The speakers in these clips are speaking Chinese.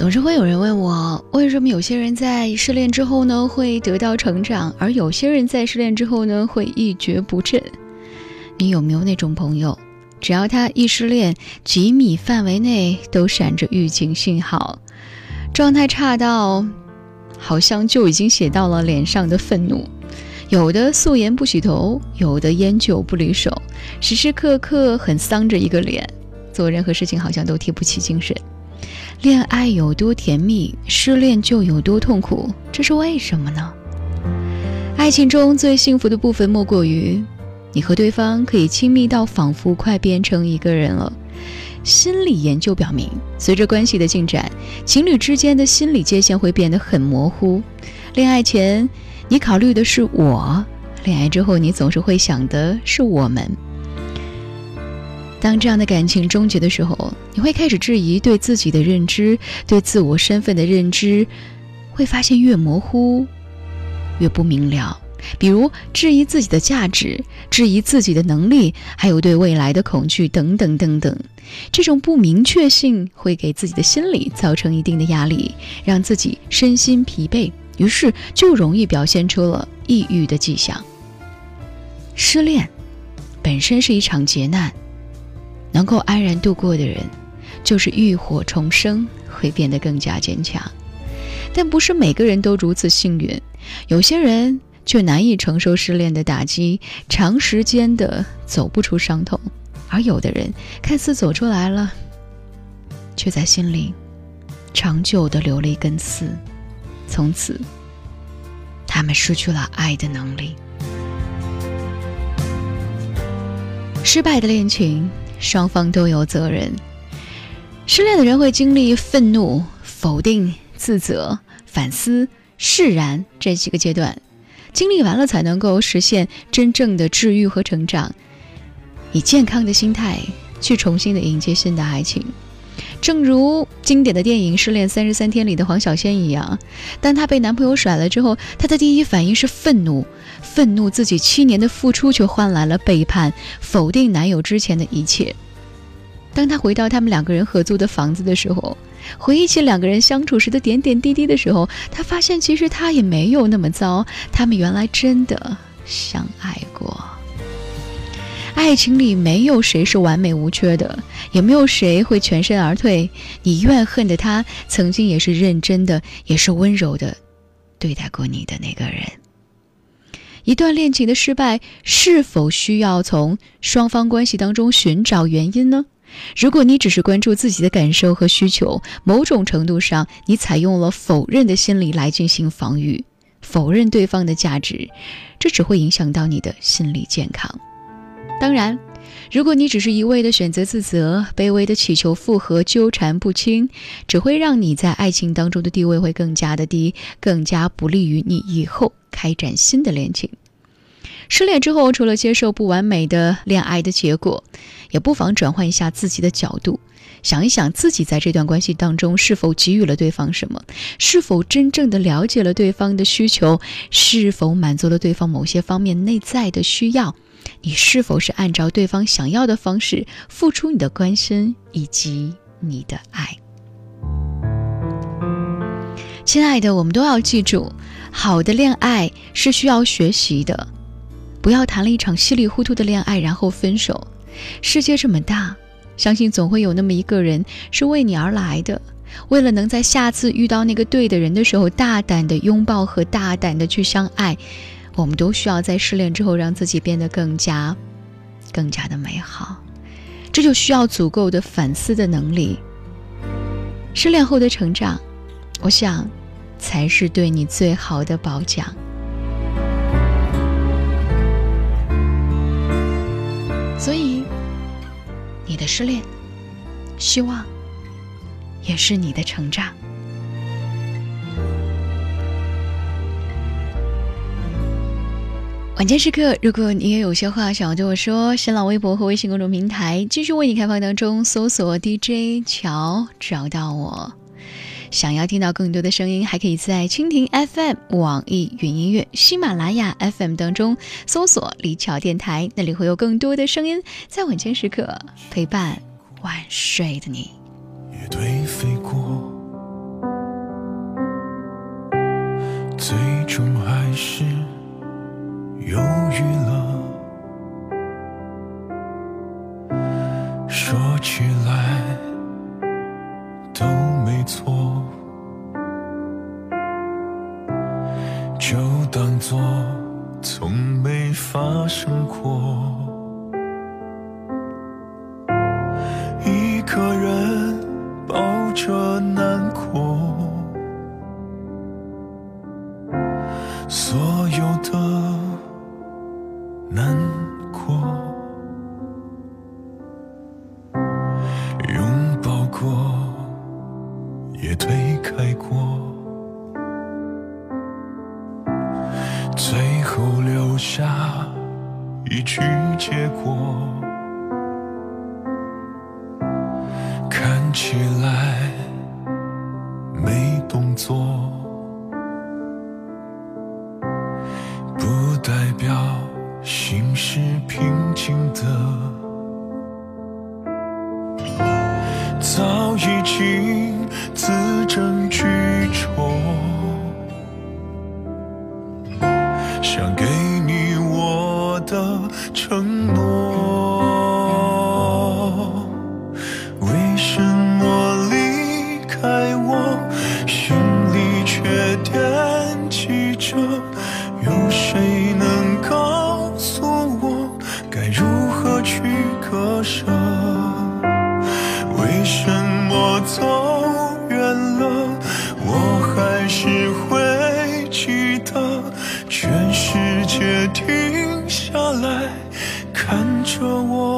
总是会有人问我，为什么有些人在失恋之后呢会得到成长，而有些人在失恋之后呢会一蹶不振？你有没有那种朋友，只要他一失恋，几米范围内都闪着预警信号，状态差到好像就已经写到了脸上的愤怒，有的素颜不洗头，有的烟酒不离手，时时刻刻很丧着一个脸，做任何事情好像都提不起精神。恋爱有多甜蜜，失恋就有多痛苦，这是为什么呢？爱情中最幸福的部分莫过于，你和对方可以亲密到仿佛快变成一个人了。心理研究表明，随着关系的进展，情侣之间的心理界限会变得很模糊。恋爱前，你考虑的是我；恋爱之后，你总是会想的是我们。当这样的感情终结的时候，你会开始质疑对自己的认知，对自我身份的认知，会发现越模糊，越不明了。比如质疑自己的价值，质疑自己的能力，还有对未来的恐惧等等等等。这种不明确性会给自己的心理造成一定的压力，让自己身心疲惫，于是就容易表现出了抑郁的迹象。失恋本身是一场劫难。能够安然度过的人，就是浴火重生，会变得更加坚强。但不是每个人都如此幸运，有些人却难以承受失恋的打击，长时间的走不出伤痛；而有的人看似走出来了，却在心里长久的留了一根刺，从此他们失去了爱的能力。失败的恋情。双方都有责任。失恋的人会经历愤怒、否定、自责、反思、释然这几个阶段，经历完了才能够实现真正的治愈和成长，以健康的心态去重新的迎接新的爱情。正如经典的电影《失恋三十三天》里的黄小仙一样，当她被男朋友甩了之后，她的第一反应是愤怒，愤怒自己七年的付出却换来了背叛，否定男友之前的一切。当她回到他们两个人合租的房子的时候，回忆起两个人相处时的点点滴滴的时候，她发现其实他也没有那么糟，他们原来真的相爱过。爱情里没有谁是完美无缺的，也没有谁会全身而退。你怨恨的他，曾经也是认真的，也是温柔的对待过你的那个人。一段恋情的失败，是否需要从双方关系当中寻找原因呢？如果你只是关注自己的感受和需求，某种程度上，你采用了否认的心理来进行防御，否认对方的价值，这只会影响到你的心理健康。当然，如果你只是一味的选择自责，卑微的祈求复合，纠缠不清，只会让你在爱情当中的地位会更加的低，更加不利于你以后开展新的恋情。失恋之后，除了接受不完美的恋爱的结果，也不妨转换一下自己的角度，想一想自己在这段关系当中是否给予了对方什么，是否真正的了解了对方的需求，是否满足了对方某些方面内在的需要。你是否是按照对方想要的方式付出你的关心以及你的爱？亲爱的，我们都要记住，好的恋爱是需要学习的，不要谈了一场稀里糊涂的恋爱然后分手。世界这么大，相信总会有那么一个人是为你而来的，为了能在下次遇到那个对的人的时候，大胆的拥抱和大胆的去相爱。我们都需要在失恋之后让自己变得更加、更加的美好，这就需要足够的反思的能力。失恋后的成长，我想，才是对你最好的褒奖。所以，你的失恋，希望也是你的成长。晚间时刻，如果你也有些话想要对我说，新浪微博和微信公众平台继续为你开放当中，搜索 DJ 乔找到我。想要听到更多的声音还可以在蜻蜓 fm 网易云音乐喜马拉雅 fm 当中搜索李巧电台那里会有更多的声音在晚间时刻陪伴晚睡的你。也颓飞过最终还是犹豫了。作从没发生过。一个人抱着难过，所有的难最后留下一句结果。看起来没动作，不代表心是平静的。早已经的承诺。为什么离开我，心里却惦记着？有谁能告诉我，该如何去割舍？为什么走着我。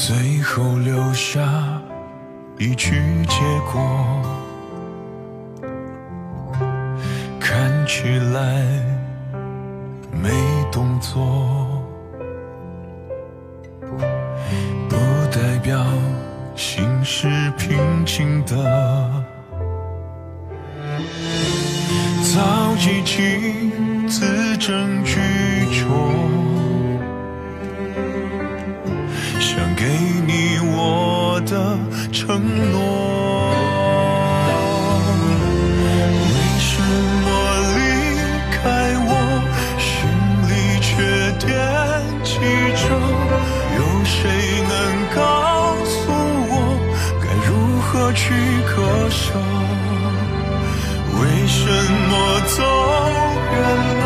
最后留下一句结果，看起来没动作，不代表心是平静的。早已经字斟句酌。承诺。为什么离开我，心里却惦记着？有谁能告诉我，该如何去割舍？为什么走远了，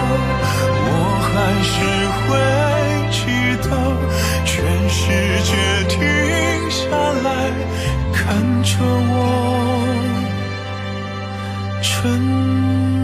我还是会记得？全世界停下来看着我，沉